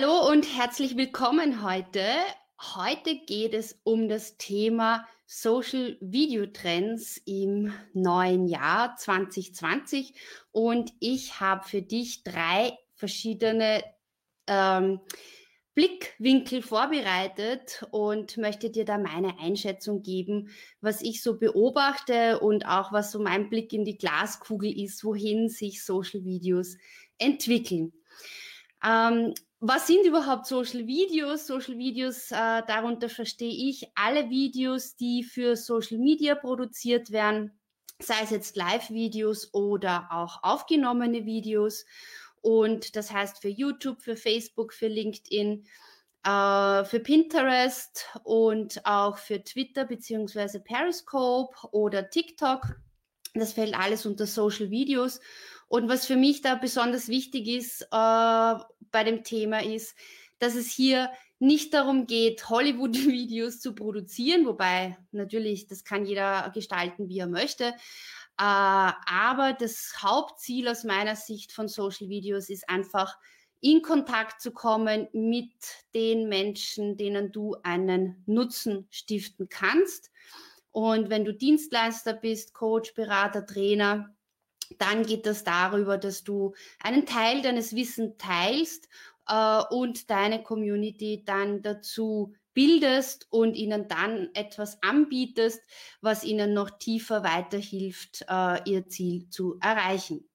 Hallo und herzlich willkommen heute. Heute geht es um das Thema Social Video Trends im neuen Jahr 2020 und ich habe für dich drei verschiedene ähm, Blickwinkel vorbereitet und möchte dir da meine Einschätzung geben, was ich so beobachte und auch was so mein Blick in die Glaskugel ist, wohin sich Social Videos entwickeln. Ähm, was sind überhaupt Social Videos? Social Videos, äh, darunter verstehe ich alle Videos, die für Social Media produziert werden, sei es jetzt Live-Videos oder auch aufgenommene Videos. Und das heißt für YouTube, für Facebook, für LinkedIn, äh, für Pinterest und auch für Twitter beziehungsweise Periscope oder TikTok. Das fällt alles unter Social Videos. Und was für mich da besonders wichtig ist äh, bei dem Thema ist, dass es hier nicht darum geht, Hollywood-Videos zu produzieren, wobei natürlich, das kann jeder gestalten, wie er möchte. Äh, aber das Hauptziel aus meiner Sicht von Social Videos ist einfach, in Kontakt zu kommen mit den Menschen, denen du einen Nutzen stiften kannst. Und wenn du Dienstleister bist, Coach, Berater, Trainer, dann geht das darüber, dass du einen Teil deines Wissens teilst äh, und deine Community dann dazu bildest und ihnen dann etwas anbietest, was ihnen noch tiefer weiterhilft, äh, ihr Ziel zu erreichen.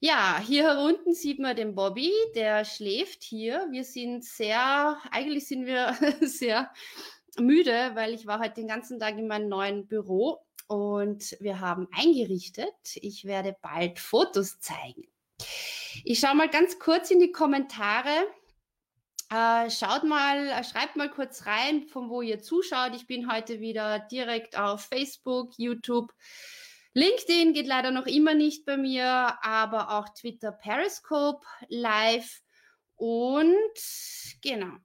Ja, hier unten sieht man den Bobby, der schläft hier. Wir sind sehr, eigentlich sind wir sehr müde, weil ich war heute den ganzen Tag in meinem neuen Büro und wir haben eingerichtet. Ich werde bald Fotos zeigen. Ich schaue mal ganz kurz in die Kommentare. Äh, schaut mal, äh, schreibt mal kurz rein, von wo ihr zuschaut. Ich bin heute wieder direkt auf Facebook, YouTube. LinkedIn geht leider noch immer nicht bei mir, aber auch Twitter Periscope live. Und genau,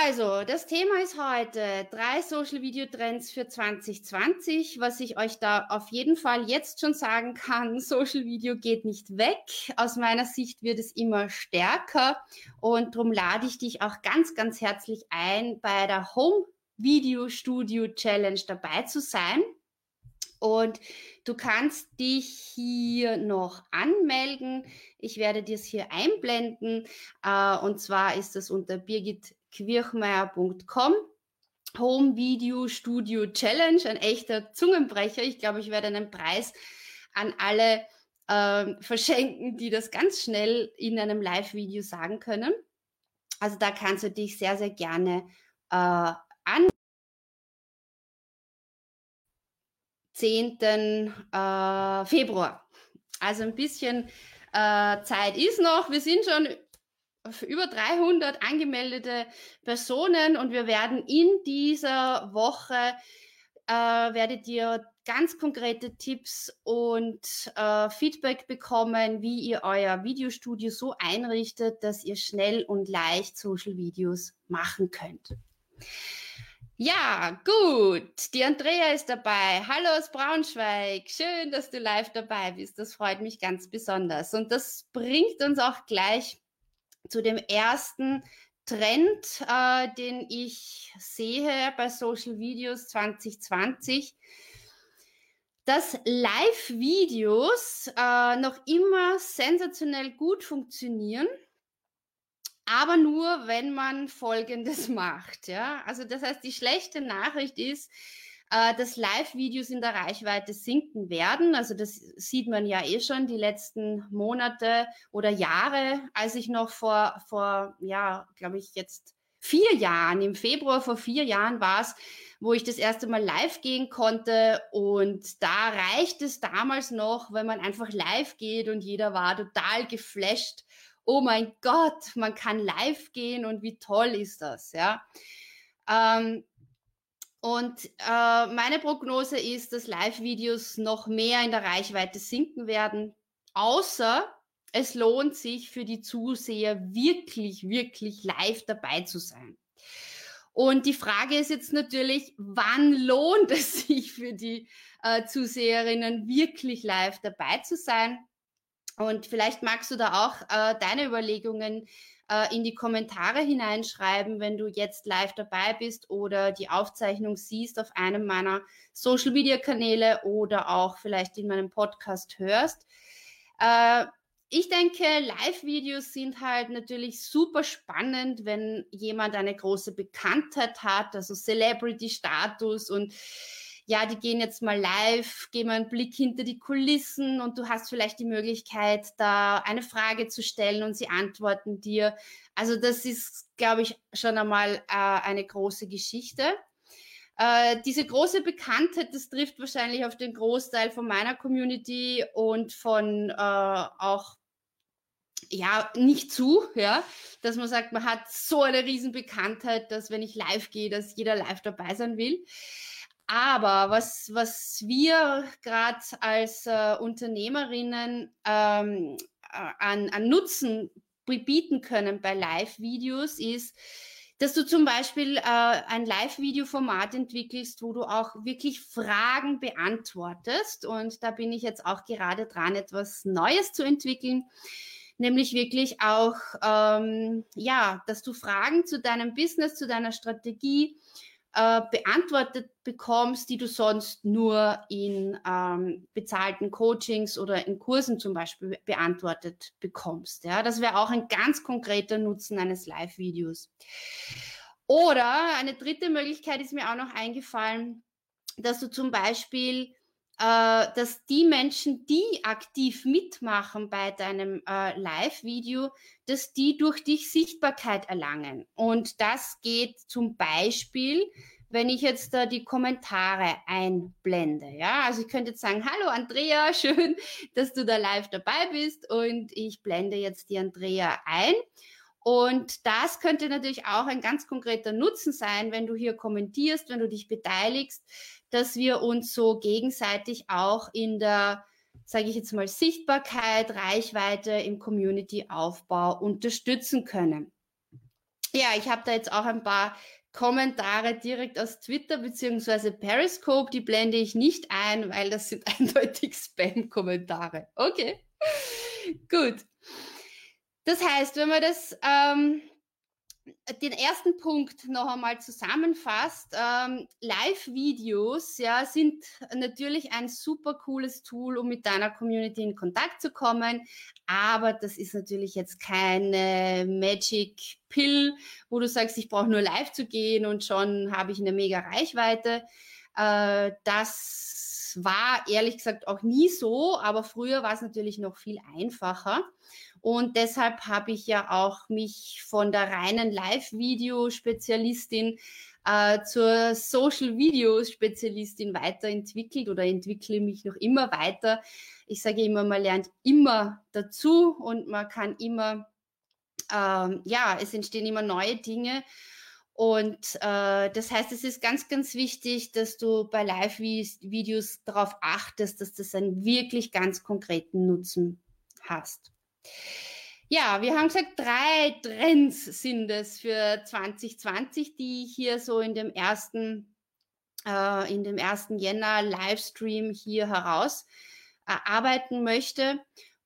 also, das Thema ist heute drei Social Video Trends für 2020. Was ich euch da auf jeden Fall jetzt schon sagen kann, Social Video geht nicht weg. Aus meiner Sicht wird es immer stärker und darum lade ich dich auch ganz, ganz herzlich ein, bei der Home Video Studio Challenge dabei zu sein. Und du kannst dich hier noch anmelden. Ich werde dir es hier einblenden. Äh, und zwar ist das unter Birgit quirchmeier.com. Home Video Studio Challenge, ein echter Zungenbrecher. Ich glaube, ich werde einen Preis an alle äh, verschenken, die das ganz schnell in einem Live-Video sagen können. Also da kannst du dich sehr, sehr gerne äh, an 10. Äh, Februar. Also ein bisschen äh, Zeit ist noch. Wir sind schon über 300 angemeldete Personen und wir werden in dieser Woche äh, werdet ihr ganz konkrete Tipps und äh, Feedback bekommen, wie ihr euer Videostudio so einrichtet, dass ihr schnell und leicht Social Videos machen könnt. Ja, gut. Die Andrea ist dabei. Hallo aus Braunschweig. Schön, dass du live dabei bist. Das freut mich ganz besonders. Und das bringt uns auch gleich zu dem ersten Trend, äh, den ich sehe bei Social Videos 2020, dass Live-Videos äh, noch immer sensationell gut funktionieren, aber nur, wenn man Folgendes macht. Ja? Also das heißt, die schlechte Nachricht ist, äh, dass Live-Videos in der Reichweite sinken werden. Also das sieht man ja eh schon die letzten Monate oder Jahre, als ich noch vor, vor ja, glaube ich, jetzt vier Jahren, im Februar vor vier Jahren war es, wo ich das erste Mal live gehen konnte. Und da reicht es damals noch, wenn man einfach live geht und jeder war total geflasht. Oh mein Gott, man kann live gehen und wie toll ist das, ja. Ähm, und äh, meine Prognose ist, dass Live-Videos noch mehr in der Reichweite sinken werden, außer es lohnt sich für die Zuseher wirklich, wirklich live dabei zu sein. Und die Frage ist jetzt natürlich, wann lohnt es sich für die äh, Zuseherinnen wirklich live dabei zu sein? Und vielleicht magst du da auch äh, deine Überlegungen äh, in die Kommentare hineinschreiben, wenn du jetzt live dabei bist oder die Aufzeichnung siehst auf einem meiner Social-Media-Kanäle oder auch vielleicht in meinem Podcast hörst. Äh, ich denke, Live-Videos sind halt natürlich super spannend, wenn jemand eine große Bekanntheit hat, also Celebrity-Status und ja, die gehen jetzt mal live, geben einen Blick hinter die Kulissen und du hast vielleicht die Möglichkeit, da eine Frage zu stellen und sie antworten dir. Also das ist, glaube ich, schon einmal äh, eine große Geschichte. Äh, diese große Bekanntheit, das trifft wahrscheinlich auf den Großteil von meiner Community und von äh, auch ja, nicht zu, ja, dass man sagt, man hat so eine Riesenbekanntheit, dass wenn ich live gehe, dass jeder live dabei sein will. Aber was, was wir gerade als äh, Unternehmerinnen ähm, äh, an, an Nutzen bieten können bei Live-Videos ist, dass du zum Beispiel äh, ein Live-Video-Format entwickelst, wo du auch wirklich Fragen beantwortest. Und da bin ich jetzt auch gerade dran, etwas Neues zu entwickeln nämlich wirklich auch, ähm, ja, dass du Fragen zu deinem Business, zu deiner Strategie äh, beantwortet bekommst, die du sonst nur in ähm, bezahlten Coachings oder in Kursen zum Beispiel beantwortet bekommst. Ja, das wäre auch ein ganz konkreter Nutzen eines Live-Videos. Oder eine dritte Möglichkeit ist mir auch noch eingefallen, dass du zum Beispiel dass die Menschen, die aktiv mitmachen bei deinem äh, Live-Video, dass die durch dich Sichtbarkeit erlangen. Und das geht zum Beispiel, wenn ich jetzt da die Kommentare einblende. Ja, also ich könnte jetzt sagen, hallo Andrea, schön, dass du da live dabei bist und ich blende jetzt die Andrea ein. Und das könnte natürlich auch ein ganz konkreter Nutzen sein, wenn du hier kommentierst, wenn du dich beteiligst, dass wir uns so gegenseitig auch in der, sage ich jetzt mal, Sichtbarkeit, Reichweite im Community-Aufbau unterstützen können. Ja, ich habe da jetzt auch ein paar Kommentare direkt aus Twitter beziehungsweise Periscope, die blende ich nicht ein, weil das sind eindeutig Spam-Kommentare. Okay, gut. Das heißt, wenn man das ähm, den ersten Punkt noch einmal zusammenfasst, ähm, Live-Videos ja, sind natürlich ein super cooles Tool, um mit deiner Community in Kontakt zu kommen. Aber das ist natürlich jetzt keine Magic Pill, wo du sagst, ich brauche nur live zu gehen und schon habe ich eine mega Reichweite. Äh, das war ehrlich gesagt auch nie so, aber früher war es natürlich noch viel einfacher. Und deshalb habe ich ja auch mich von der reinen Live-Video-Spezialistin äh, zur Social-Video-Spezialistin weiterentwickelt oder entwickle mich noch immer weiter. Ich sage immer, man lernt immer dazu und man kann immer, ähm, ja, es entstehen immer neue Dinge. Und äh, das heißt, es ist ganz, ganz wichtig, dass du bei Live-Videos darauf achtest, dass das einen wirklich ganz konkreten Nutzen hast. Ja, wir haben gesagt, drei Trends sind es für 2020, die ich hier so in dem ersten, äh, in dem ersten Jänner Livestream hier heraus äh, arbeiten möchte.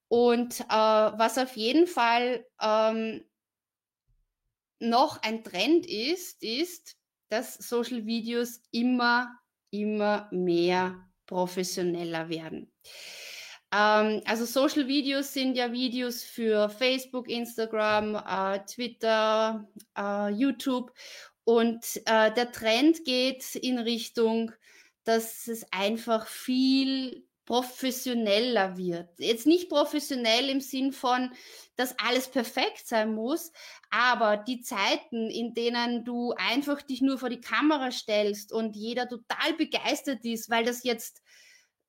Und äh, was auf jeden Fall ähm, noch ein Trend ist, ist, dass Social Videos immer, immer mehr professioneller werden. Ähm, also Social Videos sind ja Videos für Facebook, Instagram, äh, Twitter, äh, YouTube. Und äh, der Trend geht in Richtung, dass es einfach viel professioneller wird. Jetzt nicht professionell im Sinn von, dass alles perfekt sein muss, aber die Zeiten, in denen du einfach dich nur vor die Kamera stellst und jeder total begeistert ist, weil das jetzt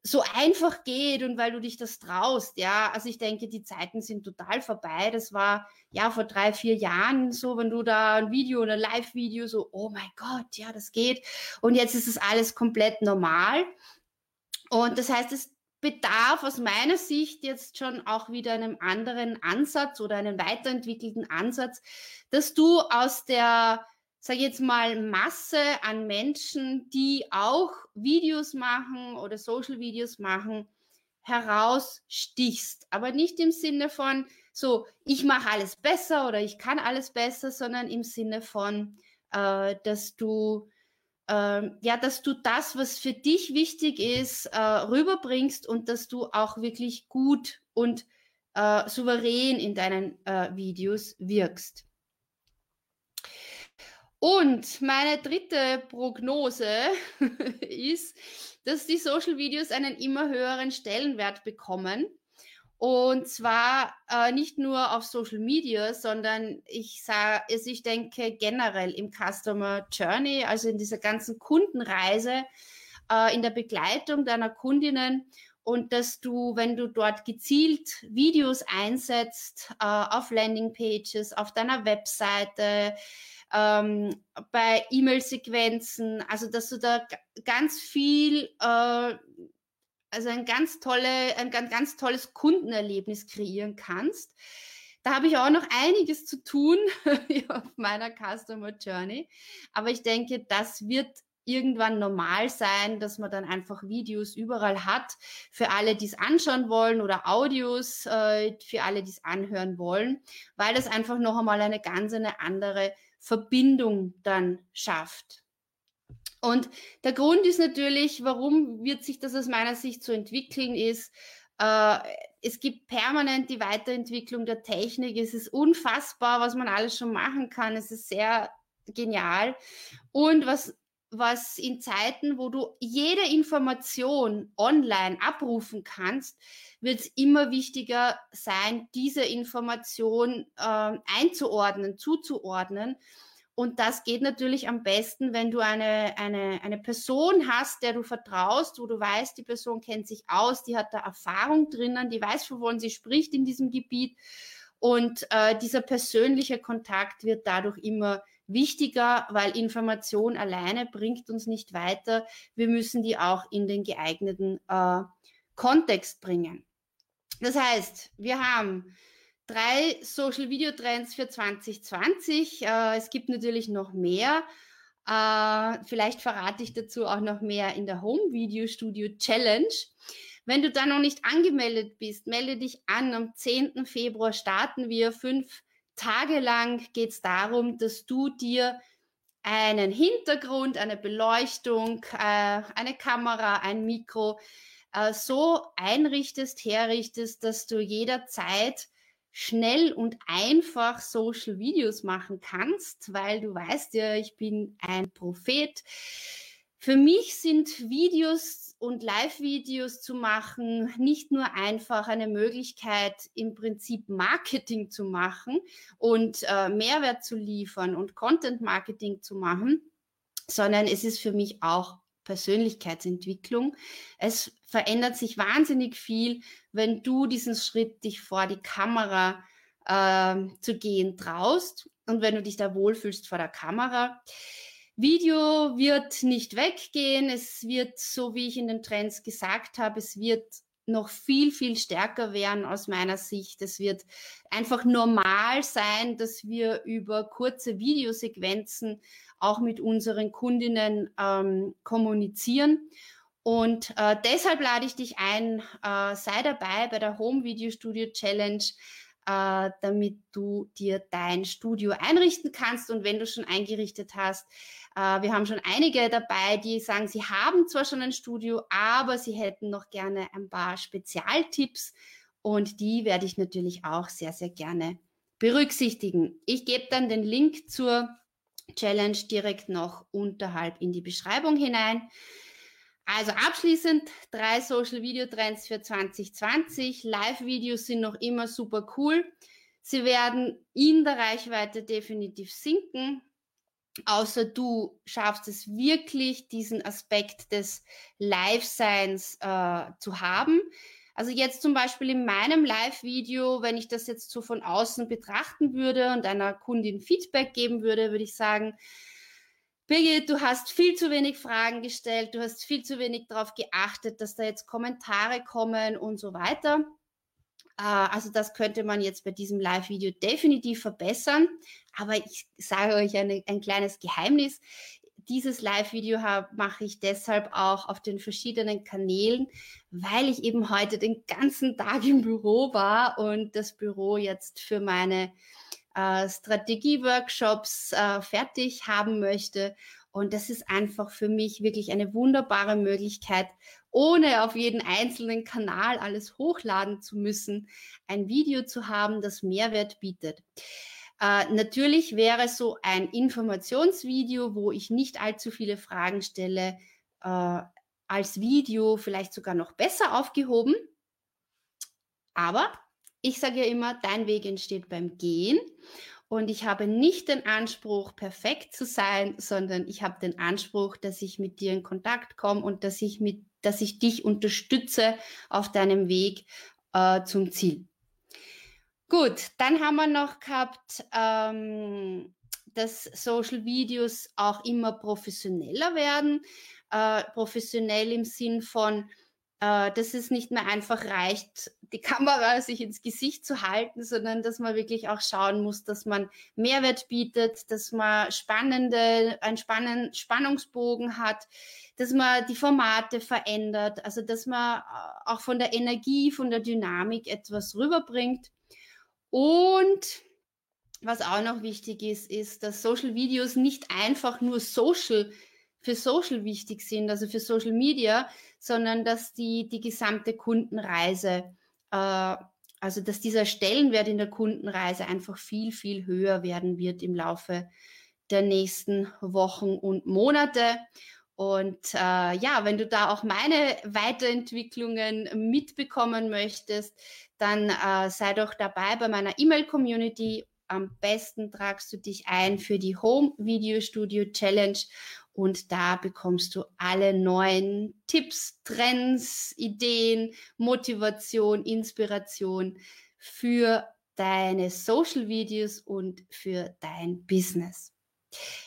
so einfach geht und weil du dich das traust, ja. Also ich denke, die Zeiten sind total vorbei. Das war ja vor drei, vier Jahren so, wenn du da ein Video oder ein Live-Video so, oh mein Gott, ja, das geht. Und jetzt ist es alles komplett normal. Und das heißt, es bedarf aus meiner Sicht jetzt schon auch wieder einem anderen Ansatz oder einen weiterentwickelten Ansatz, dass du aus der sage jetzt mal, Masse an Menschen, die auch Videos machen oder Social-Videos machen, herausstichst. Aber nicht im Sinne von, so, ich mache alles besser oder ich kann alles besser, sondern im Sinne von, äh, dass du äh, ja, dass du das, was für dich wichtig ist, äh, rüberbringst und dass du auch wirklich gut und äh, souverän in deinen äh, Videos wirkst. Und meine dritte Prognose ist, dass die Social Videos einen immer höheren Stellenwert bekommen. Und zwar äh, nicht nur auf Social Media, sondern ich sage, also ich denke generell im Customer Journey, also in dieser ganzen Kundenreise, äh, in der Begleitung deiner Kundinnen. Und dass du, wenn du dort gezielt Videos einsetzt äh, auf Landingpages, auf deiner Webseite, ähm, bei E-Mail-Sequenzen, also dass du da ganz viel, äh, also ein ganz tolle, ein ganz, tolles Kundenerlebnis kreieren kannst. Da habe ich auch noch einiges zu tun auf meiner Customer Journey. Aber ich denke, das wird irgendwann normal sein, dass man dann einfach Videos überall hat für alle, die es anschauen wollen oder Audios äh, für alle, die es anhören wollen, weil das einfach noch einmal eine ganz eine andere Verbindung dann schafft. Und der Grund ist natürlich, warum wird sich das aus meiner Sicht so entwickeln, ist, äh, es gibt permanent die Weiterentwicklung der Technik. Es ist unfassbar, was man alles schon machen kann. Es ist sehr genial. Und was was in Zeiten, wo du jede Information online abrufen kannst, wird es immer wichtiger sein, diese Information äh, einzuordnen, zuzuordnen. Und das geht natürlich am besten, wenn du eine, eine, eine Person hast, der du vertraust, wo du weißt, die Person kennt sich aus, die hat da Erfahrung drinnen, die weiß, wovon sie spricht in diesem Gebiet. Und äh, dieser persönliche Kontakt wird dadurch immer wichtiger, weil Information alleine bringt uns nicht weiter. Wir müssen die auch in den geeigneten äh, Kontext bringen. Das heißt, wir haben drei Social Video Trends für 2020. Äh, es gibt natürlich noch mehr. Äh, vielleicht verrate ich dazu auch noch mehr in der Home Video Studio Challenge. Wenn du da noch nicht angemeldet bist, melde dich an. Am 10. Februar starten wir fünf tagelang geht es darum, dass du dir einen Hintergrund, eine Beleuchtung, äh, eine Kamera, ein Mikro äh, so einrichtest, herrichtest, dass du jederzeit schnell und einfach Social Videos machen kannst, weil du weißt ja, ich bin ein Prophet. Für mich sind Videos und Live-Videos zu machen, nicht nur einfach eine Möglichkeit, im Prinzip Marketing zu machen und äh, Mehrwert zu liefern und Content-Marketing zu machen, sondern es ist für mich auch Persönlichkeitsentwicklung. Es verändert sich wahnsinnig viel, wenn du diesen Schritt, dich vor die Kamera äh, zu gehen traust und wenn du dich da wohlfühlst vor der Kamera. Video wird nicht weggehen. Es wird, so wie ich in den Trends gesagt habe, es wird noch viel, viel stärker werden aus meiner Sicht. Es wird einfach normal sein, dass wir über kurze Videosequenzen auch mit unseren Kundinnen ähm, kommunizieren. Und äh, deshalb lade ich dich ein, äh, sei dabei bei der Home Video Studio Challenge, äh, damit du dir dein Studio einrichten kannst. Und wenn du schon eingerichtet hast, äh, wir haben schon einige dabei, die sagen, sie haben zwar schon ein Studio, aber sie hätten noch gerne ein paar Spezialtipps und die werde ich natürlich auch sehr, sehr gerne berücksichtigen. Ich gebe dann den Link zur Challenge direkt noch unterhalb in die Beschreibung hinein. Also abschließend drei Social Video Trends für 2020. Live-Videos sind noch immer super cool. Sie werden in der Reichweite definitiv sinken, außer du schaffst es wirklich, diesen Aspekt des Live-Seins äh, zu haben. Also jetzt zum Beispiel in meinem Live-Video, wenn ich das jetzt so von außen betrachten würde und einer Kundin Feedback geben würde, würde ich sagen, Birgit, du hast viel zu wenig Fragen gestellt, du hast viel zu wenig darauf geachtet, dass da jetzt Kommentare kommen und so weiter. Äh, also das könnte man jetzt bei diesem Live-Video definitiv verbessern. Aber ich sage euch eine, ein kleines Geheimnis. Dieses Live-Video mache ich deshalb auch auf den verschiedenen Kanälen, weil ich eben heute den ganzen Tag im Büro war und das Büro jetzt für meine äh, Strategie-Workshops äh, fertig haben möchte. Und das ist einfach für mich wirklich eine wunderbare Möglichkeit, ohne auf jeden einzelnen Kanal alles hochladen zu müssen, ein Video zu haben, das Mehrwert bietet. Äh, natürlich wäre so ein Informationsvideo, wo ich nicht allzu viele Fragen stelle, äh, als Video vielleicht sogar noch besser aufgehoben. Aber ich sage ja immer, dein Weg entsteht beim Gehen. Und ich habe nicht den Anspruch, perfekt zu sein, sondern ich habe den Anspruch, dass ich mit dir in Kontakt komme und dass ich mit, dass ich dich unterstütze auf deinem Weg äh, zum Ziel. Gut, dann haben wir noch gehabt, ähm, dass Social Videos auch immer professioneller werden. Äh, professionell im Sinn von, äh, dass es nicht mehr einfach reicht, die Kamera sich ins Gesicht zu halten, sondern dass man wirklich auch schauen muss, dass man Mehrwert bietet, dass man spannende, einen spannenden Spannungsbogen hat, dass man die Formate verändert, also dass man äh, auch von der Energie, von der Dynamik etwas rüberbringt. Und was auch noch wichtig ist, ist, dass Social Videos nicht einfach nur Social für Social wichtig sind, also für Social Media, sondern dass die die gesamte Kundenreise, äh, also dass dieser Stellenwert in der Kundenreise einfach viel, viel höher werden wird im Laufe der nächsten Wochen und Monate. Und äh, ja, wenn du da auch meine Weiterentwicklungen mitbekommen möchtest, dann äh, sei doch dabei bei meiner E-Mail-Community. Am besten tragst du dich ein für die Home Video Studio Challenge und da bekommst du alle neuen Tipps, Trends, Ideen, Motivation, Inspiration für deine Social Videos und für dein Business.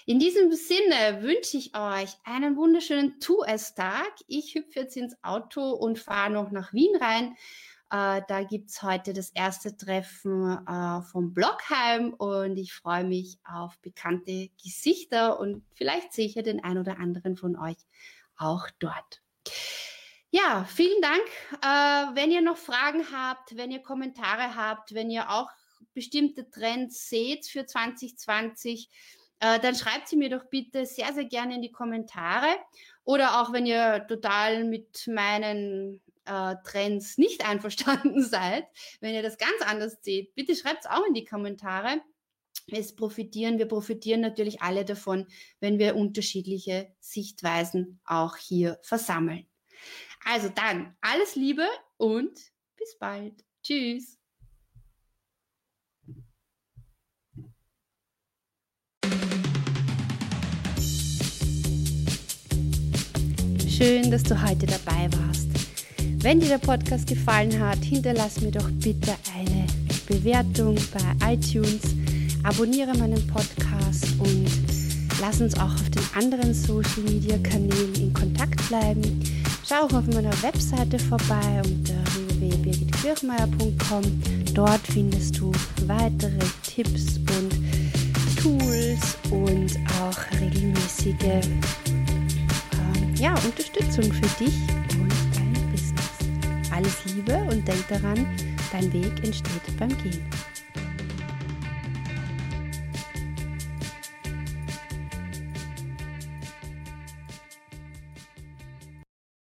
In diesem Sinne wünsche ich euch einen wunderschönen Tu-Es-Tag. Ich hüpfe jetzt ins Auto und fahre noch nach Wien rein äh, da gibt's heute das erste Treffen äh, vom Blockheim und ich freue mich auf bekannte Gesichter und vielleicht sehe ich ja den ein oder anderen von euch auch dort. Ja, vielen Dank. Äh, wenn ihr noch Fragen habt, wenn ihr Kommentare habt, wenn ihr auch bestimmte Trends seht für 2020, äh, dann schreibt sie mir doch bitte sehr, sehr gerne in die Kommentare. Oder auch wenn ihr total mit meinen äh, Trends nicht einverstanden seid, wenn ihr das ganz anders seht, bitte schreibt es auch in die Kommentare. Es profitieren, wir profitieren natürlich alle davon, wenn wir unterschiedliche Sichtweisen auch hier versammeln. Also dann, alles Liebe und bis bald. Tschüss. Schön, dass du heute dabei warst. Wenn dir der Podcast gefallen hat, hinterlass mir doch bitte eine Bewertung bei iTunes, abonniere meinen Podcast und lass uns auch auf den anderen Social Media Kanälen in Kontakt bleiben. Schau auch auf meiner Webseite vorbei unter www.birgitkirchmeier.com. Dort findest du weitere Tipps und Tools und auch regelmäßige äh, ja, Unterstützung für dich alles Liebe und denk daran, dein Weg entsteht beim Gehen.